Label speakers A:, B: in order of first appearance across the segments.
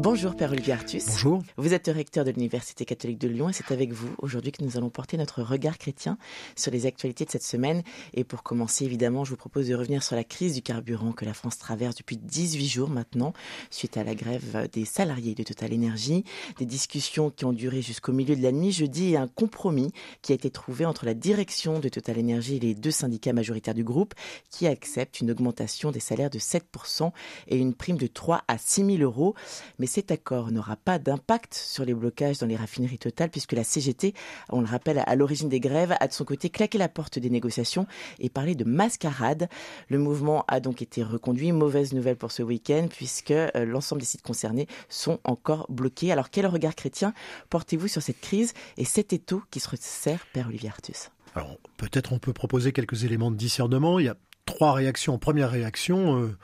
A: Bonjour Père Olivier Artus.
B: Bonjour.
A: Vous êtes recteur de l'Université catholique de Lyon et c'est avec vous aujourd'hui que nous allons porter notre regard chrétien sur les actualités de cette semaine. Et pour commencer, évidemment, je vous propose de revenir sur la crise du carburant que la France traverse depuis 18 jours maintenant, suite à la grève des salariés de Total Energy, des discussions qui ont duré jusqu'au milieu de la nuit jeudi et un compromis qui a été trouvé entre la direction de Total Energy et les deux syndicats majoritaires du groupe qui acceptent une augmentation des salaires de 7% et une prime de 3 à 6 000 euros. Mais cet accord n'aura pas d'impact sur les blocages dans les raffineries totales puisque la CGT, on le rappelle, à l'origine des grèves, a de son côté claqué la porte des négociations et parlé de mascarade. Le mouvement a donc été reconduit. Mauvaise nouvelle pour ce week-end puisque euh, l'ensemble des sites concernés sont encore bloqués. Alors quel regard chrétien portez-vous sur cette crise et cet étau qui se resserre, Père Olivier Artus?
B: Alors peut-être on peut proposer quelques éléments de discernement. Il y a trois réactions. Première réaction, euh,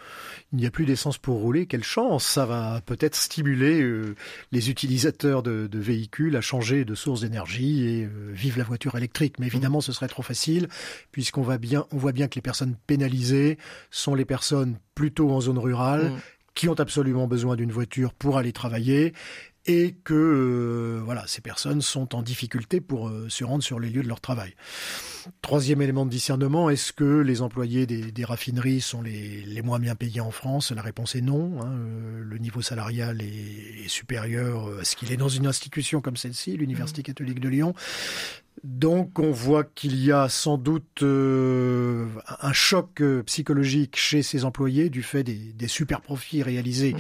B: il n'y a plus d'essence pour rouler. Quelle chance Ça va peut-être stimuler euh, les utilisateurs de, de, véhicules à changer de source d'énergie et euh, vivre la voiture électrique. Mais évidemment, ce serait trop facile puisqu'on va bien, on voit bien que les personnes pénalisées sont les personnes plutôt en zone rurale. Mmh. qui ont absolument besoin d'une voiture pour aller travailler et que euh, voilà, ces personnes sont en difficulté pour euh, se rendre sur les lieux de leur travail. Troisième élément de discernement, est-ce que les employés des, des raffineries sont les, les, moins bien payés en France? La réponse est non. Hein, euh, le niveau salarial est, est supérieur à ce qu'il est dans une institution comme celle-ci, l'Université mmh. catholique de Lyon. Donc on voit qu'il y a sans doute euh, un choc psychologique chez ces employés du fait des, des super profits réalisés mmh.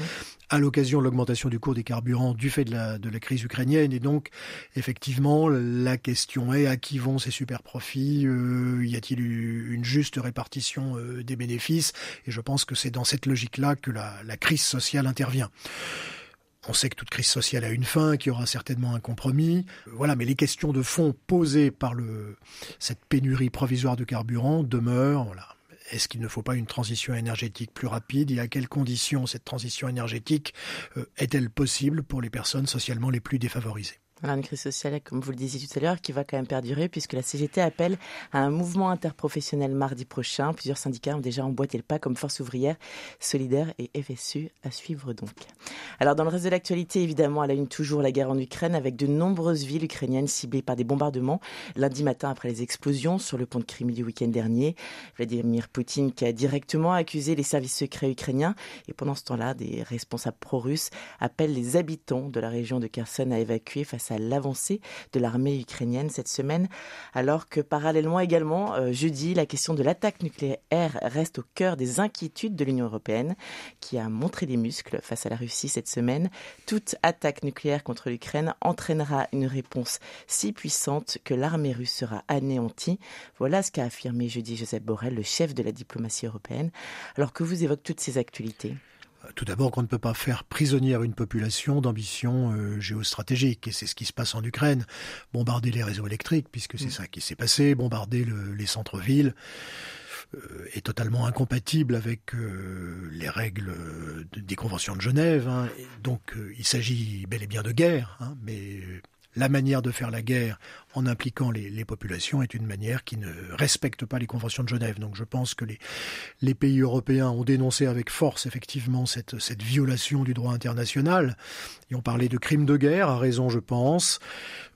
B: À l'occasion de l'augmentation du cours des carburants du fait de la, de la crise ukrainienne. Et donc effectivement la question est à qui vont ces super profits? Euh, Y a-t-il une juste répartition euh, des bénéfices? Et je pense que c'est dans cette logique-là que la, la crise sociale intervient. On sait que toute crise sociale a une fin, qu'il y aura certainement un compromis. Voilà, mais les questions de fond posées par le, cette pénurie provisoire de carburant demeurent. Est-ce qu'il ne faut pas une transition énergétique plus rapide et à quelles conditions cette transition énergétique euh, est-elle possible pour les personnes socialement les plus défavorisées?
A: Voilà, une crise sociale, comme vous le disiez tout à l'heure, qui va quand même perdurer puisque la CGT appelle à un mouvement interprofessionnel mardi prochain. Plusieurs syndicats ont déjà emboîté le pas comme Force ouvrière, Solidaire et FSU à suivre donc. Alors dans le reste de l'actualité, évidemment, elle a une toujours la guerre en Ukraine avec de nombreuses villes ukrainiennes ciblées par des bombardements. Lundi matin après les explosions sur le pont de Crimée du week-end dernier, Vladimir Poutine qui a directement accusé les services secrets ukrainiens et pendant ce temps-là, des responsables pro-russes appellent les habitants de la région de Kherson à évacuer face à l'avancée de l'armée ukrainienne cette semaine, alors que parallèlement également, euh, jeudi, la question de l'attaque nucléaire reste au cœur des inquiétudes de l'Union européenne, qui a montré des muscles face à la Russie cette semaine. Toute attaque nucléaire contre l'Ukraine entraînera une réponse si puissante que l'armée russe sera anéantie. Voilà ce qu'a affirmé jeudi Joseph Borrell, le chef de la diplomatie européenne, alors que vous évoquez toutes ces actualités?
B: Tout d'abord qu'on ne peut pas faire prisonnière une population d'ambition euh, géostratégique, et c'est ce qui se passe en Ukraine. Bombarder les réseaux électriques, puisque c'est mmh. ça qui s'est passé, bombarder le, les centres-villes euh, est totalement incompatible avec euh, les règles de, des conventions de Genève. Hein. Donc euh, il s'agit bel et bien de guerre, hein, mais la manière de faire la guerre en impliquant les, les, populations est une manière qui ne respecte pas les conventions de Genève. Donc je pense que les, les pays européens ont dénoncé avec force effectivement cette, cette violation du droit international. Ils ont parlé de crimes de guerre, à raison je pense.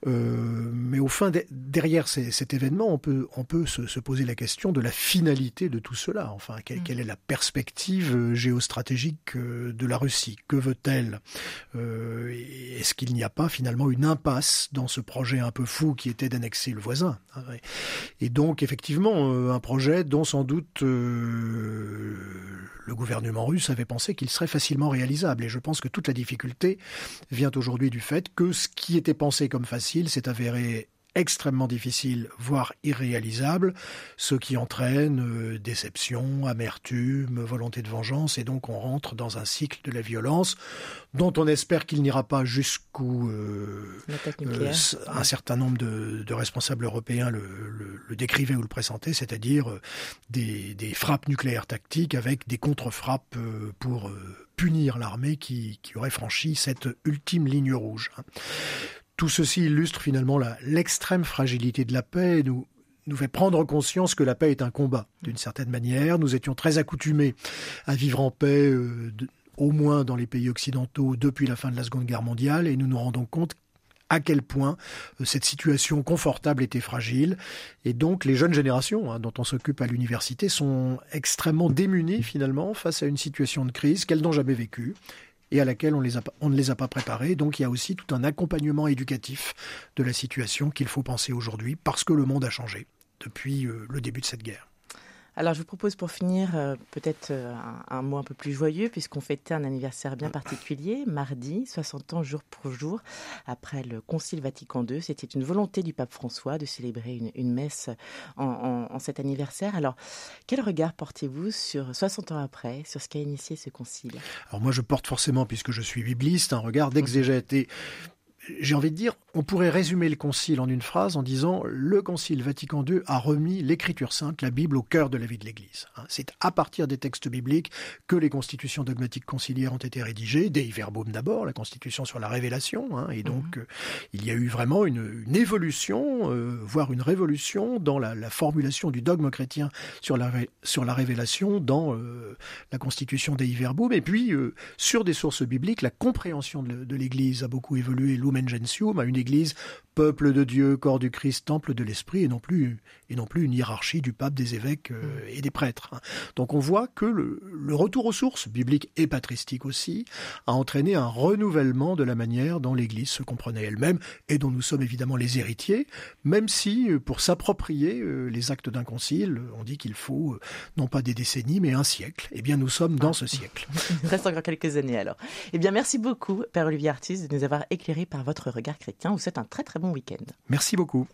B: Euh, mais au fin, de, derrière ces, cet événement, on peut, on peut se, se, poser la question de la finalité de tout cela. Enfin, quelle, quelle est la perspective euh, géostratégique euh, de la Russie? Que veut-elle? Euh, Est-ce qu'il n'y a pas finalement une impasse dans ce projet un peu fou qui était d'annexer le voisin. Et donc, effectivement, euh, un projet dont sans doute euh, le gouvernement russe avait pensé qu'il serait facilement réalisable. Et je pense que toute la difficulté vient aujourd'hui du fait que ce qui était pensé comme facile s'est avéré extrêmement difficile, voire irréalisable, ce qui entraîne euh, déception, amertume, volonté de vengeance, et donc on rentre dans un cycle de la violence dont on espère qu'il n'ira pas jusqu'où euh, euh, un certain nombre de, de responsables européens le, le, le, décrivaient ou le pressentaient, c'est-à-dire des, des, frappes nucléaires tactiques avec des contre-frappes pour punir l'armée qui, qui aurait franchi cette ultime ligne rouge. Tout ceci illustre finalement l'extrême fragilité de la paix et nous, fait prendre conscience que la paix est un combat, d'une certaine manière. Nous étions très accoutumés à vivre en paix, euh, au moins dans les pays occidentaux, depuis la fin de la Seconde Guerre mondiale, et nous nous rendons compte à quel point euh, cette situation confortable était fragile. Et donc les jeunes générations hein, dont on s'occupe à l'université sont extrêmement démunies finalement face à une situation de crise qu'elles n'ont jamais vécue et à laquelle on, ne les a pas préparées. Donc il y a aussi tout un accompagnement éducatif de la situation qu'il faut penser aujourd'hui parce que le monde a changé depuis euh, le début de cette guerre.
A: Alors je vous propose pour finir euh, peut-être euh, un, mot un peu plus joyeux puisqu'on fêtait un anniversaire bien particulier, mardi, 60 ans jour pour jour, après le Concile Vatican II. C'était une volonté du pape François de célébrer une, messe en, cet anniversaire. Alors quel regard portez-vous sur 60 ans après, sur ce qu'a initié ce concile?
B: Alors moi je porte forcément, puisque je suis bibliste, un regard d'exégète. Et j'ai envie de dire, on pourrait résumer le concile en une phrase en disant le concile Vatican II a remis l'écriture sainte, la Bible, au cœur de la vie de l'Église. Hein. C'est à partir des textes bibliques que les constitutions dogmatiques conciliaires ont été rédigées, Dei Verbum d'abord, la constitution sur la révélation, hein. et donc mhm. euh, il y a eu vraiment une, évolution, euh, voire une révolution dans la, formulation du dogme chrétien sur la, sur la révélation dans euh, la constitution Dei Verbum, et puis sur des sources bibliques, la compréhension de, de l'Église a beaucoup évolué, Lumen Gentium, à une église peuple de Dieu, corps du Christ, temple de l'Esprit, et non plus et non plus une hiérarchie du pape, des évêques euh, mm. et des prêtres. Hein. Donc on voit que le, retour aux sources, bibliques et patristiques aussi, a entraîné un renouvellement de la manière dont l'Église se comprenait elle-même et dont nous sommes évidemment les héritiers, même si euh, pour s'approprier euh, les actes d'un concile, on dit qu'il faut non pas des décennies mais un siècle. Eh bien nous sommes dans ce siècle.
A: Il reste encore quelques années alors. Eh bien merci beaucoup Père Olivier Artis de nous avoir éclairé par votre regard chrétien. Vous êtes un très très week-end.
B: Merci beaucoup.